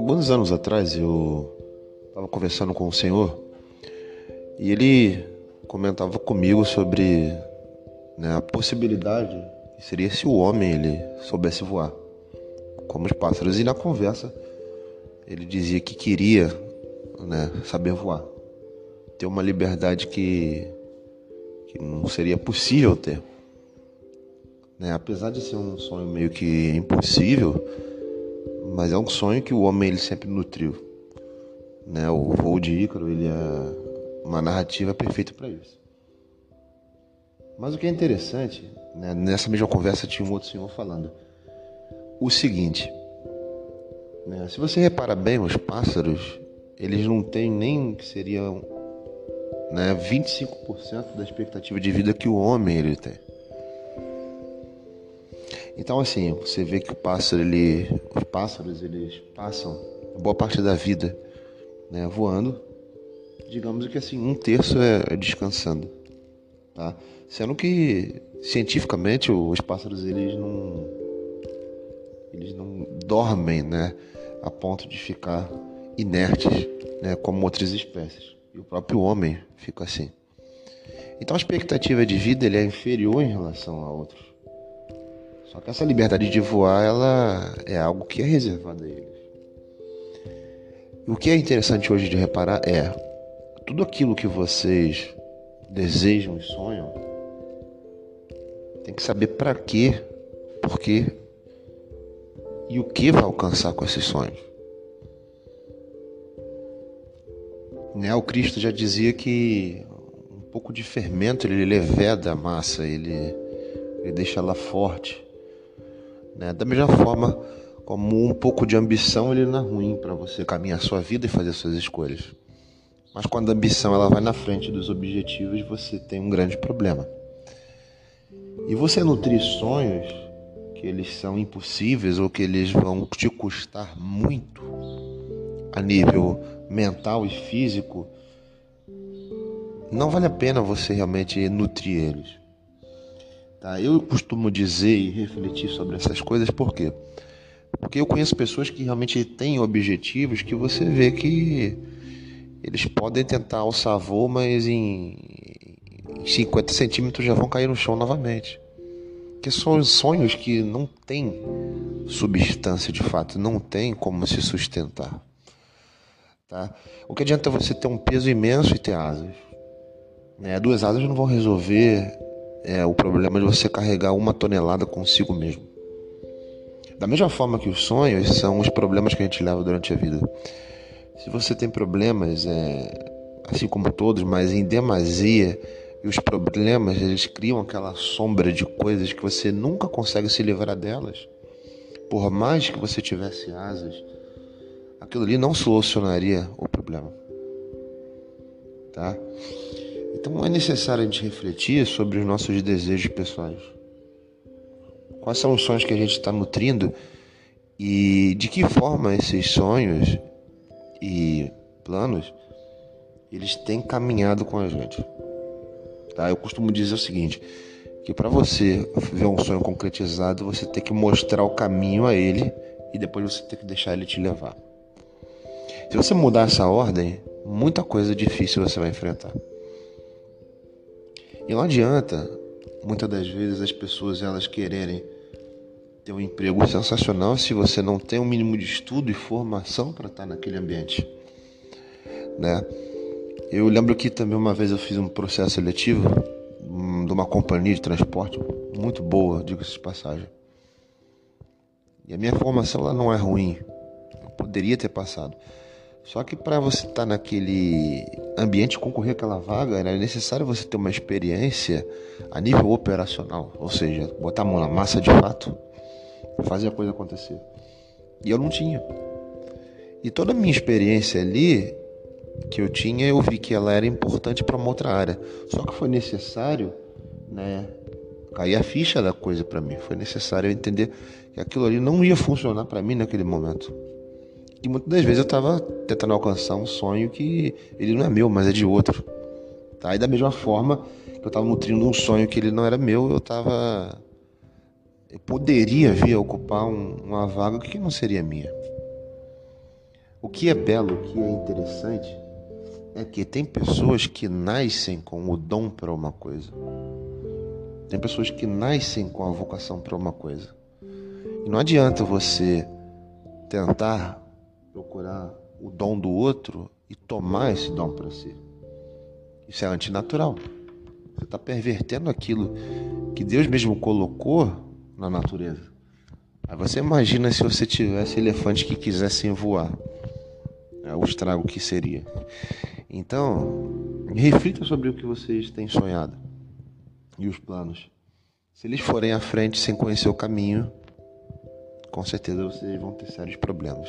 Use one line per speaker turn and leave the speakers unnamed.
Alguns anos atrás eu estava conversando com o Senhor e ele comentava comigo sobre né, a possibilidade que seria se o homem ele soubesse voar, como os pássaros. E na conversa ele dizia que queria né, saber voar, ter uma liberdade que, que não seria possível ter. Né? Apesar de ser um sonho meio que impossível, mas é um sonho que o homem ele sempre nutriu. Né? O voo de Ícaro ele é uma narrativa perfeita para isso. Mas o que é interessante, né? nessa mesma conversa tinha um outro senhor falando o seguinte: né? se você repara bem, os pássaros eles não têm nem que seriam né, 25% da expectativa de vida que o homem ele tem. Então assim, você vê que o pássaro, ele, os pássaros, eles passam boa parte da vida né, voando, digamos que assim, um terço é descansando, tá? Sendo que cientificamente os pássaros eles não eles não dormem, né, a ponto de ficar inertes, né, como outras espécies. E o próprio homem fica assim. Então a expectativa de vida ele é inferior em relação a outros. Só que essa liberdade de voar, ela é algo que é reservado a eles. O que é interessante hoje de reparar é tudo aquilo que vocês desejam e sonham, tem que saber para quê, por quê e o que vai alcançar com esses sonhos. Né? O Cristo já dizia que um pouco de fermento ele leveda a massa, ele, ele deixa ela forte. Né? Da mesma forma como um pouco de ambição ele não é ruim para você caminhar a sua vida e fazer suas escolhas. Mas quando a ambição ela vai na frente dos objetivos, você tem um grande problema. E você nutrir sonhos que eles são impossíveis ou que eles vão te custar muito a nível mental e físico, não vale a pena você realmente nutrir eles. Tá? Eu costumo dizer e refletir sobre essas coisas por quê? Porque eu conheço pessoas que realmente têm objetivos que você vê que eles podem tentar alçar voo, mas em 50 centímetros já vão cair no chão novamente. Que são sonhos que não têm substância de fato, não tem como se sustentar. Tá? O que adianta você ter um peso imenso e ter asas? Né? Duas asas não vão resolver é o problema de você carregar uma tonelada consigo mesmo. Da mesma forma que os sonhos são os problemas que a gente leva durante a vida. Se você tem problemas, é, assim como todos, mas em demasia, e os problemas eles criam aquela sombra de coisas que você nunca consegue se livrar delas. Por mais que você tivesse asas, aquilo ali não solucionaria o problema. Tá? Então é necessário a gente refletir sobre os nossos desejos pessoais. Quais são os sonhos que a gente está nutrindo e de que forma esses sonhos e planos eles têm caminhado com a gente. Tá? Eu costumo dizer o seguinte, que para você ver um sonho concretizado, você tem que mostrar o caminho a ele e depois você tem que deixar ele te levar. Se você mudar essa ordem, muita coisa difícil você vai enfrentar. E não adianta, muitas das vezes, as pessoas elas quererem ter um emprego sensacional se você não tem um mínimo de estudo e formação para estar naquele ambiente, né? Eu lembro que também uma vez eu fiz um processo seletivo hum, de uma companhia de transporte muito boa, diga-se de passagem. E a minha formação ela não é ruim, eu poderia ter passado. Só que para você estar tá naquele ambiente concorrer aquela vaga, era necessário você ter uma experiência a nível operacional, ou seja, botar a mão na massa de fato, fazer a coisa acontecer. E eu não tinha. E toda a minha experiência ali que eu tinha, eu vi que ela era importante para uma outra área. Só que foi necessário, né, cair a ficha da coisa para mim. Foi necessário eu entender que aquilo ali não ia funcionar para mim naquele momento. E muitas das vezes eu estava tentando alcançar um sonho que ele não é meu, mas é de outro. Tá? E da mesma forma que eu estava nutrindo um sonho que ele não era meu, eu estava. Eu poderia vir a ocupar um, uma vaga que não seria minha. O que é belo, o que é interessante, é que tem pessoas que nascem com o dom para uma coisa. Tem pessoas que nascem com a vocação para uma coisa. E não adianta você tentar procurar o dom do outro e tomar esse dom para si. Isso é antinatural. Você está pervertendo aquilo que Deus mesmo colocou na natureza. Aí você imagina se você tivesse elefantes que quisessem voar. É o estrago que seria. Então, reflita sobre o que vocês têm sonhado e os planos. Se eles forem à frente sem conhecer o caminho, com certeza vocês vão ter sérios problemas.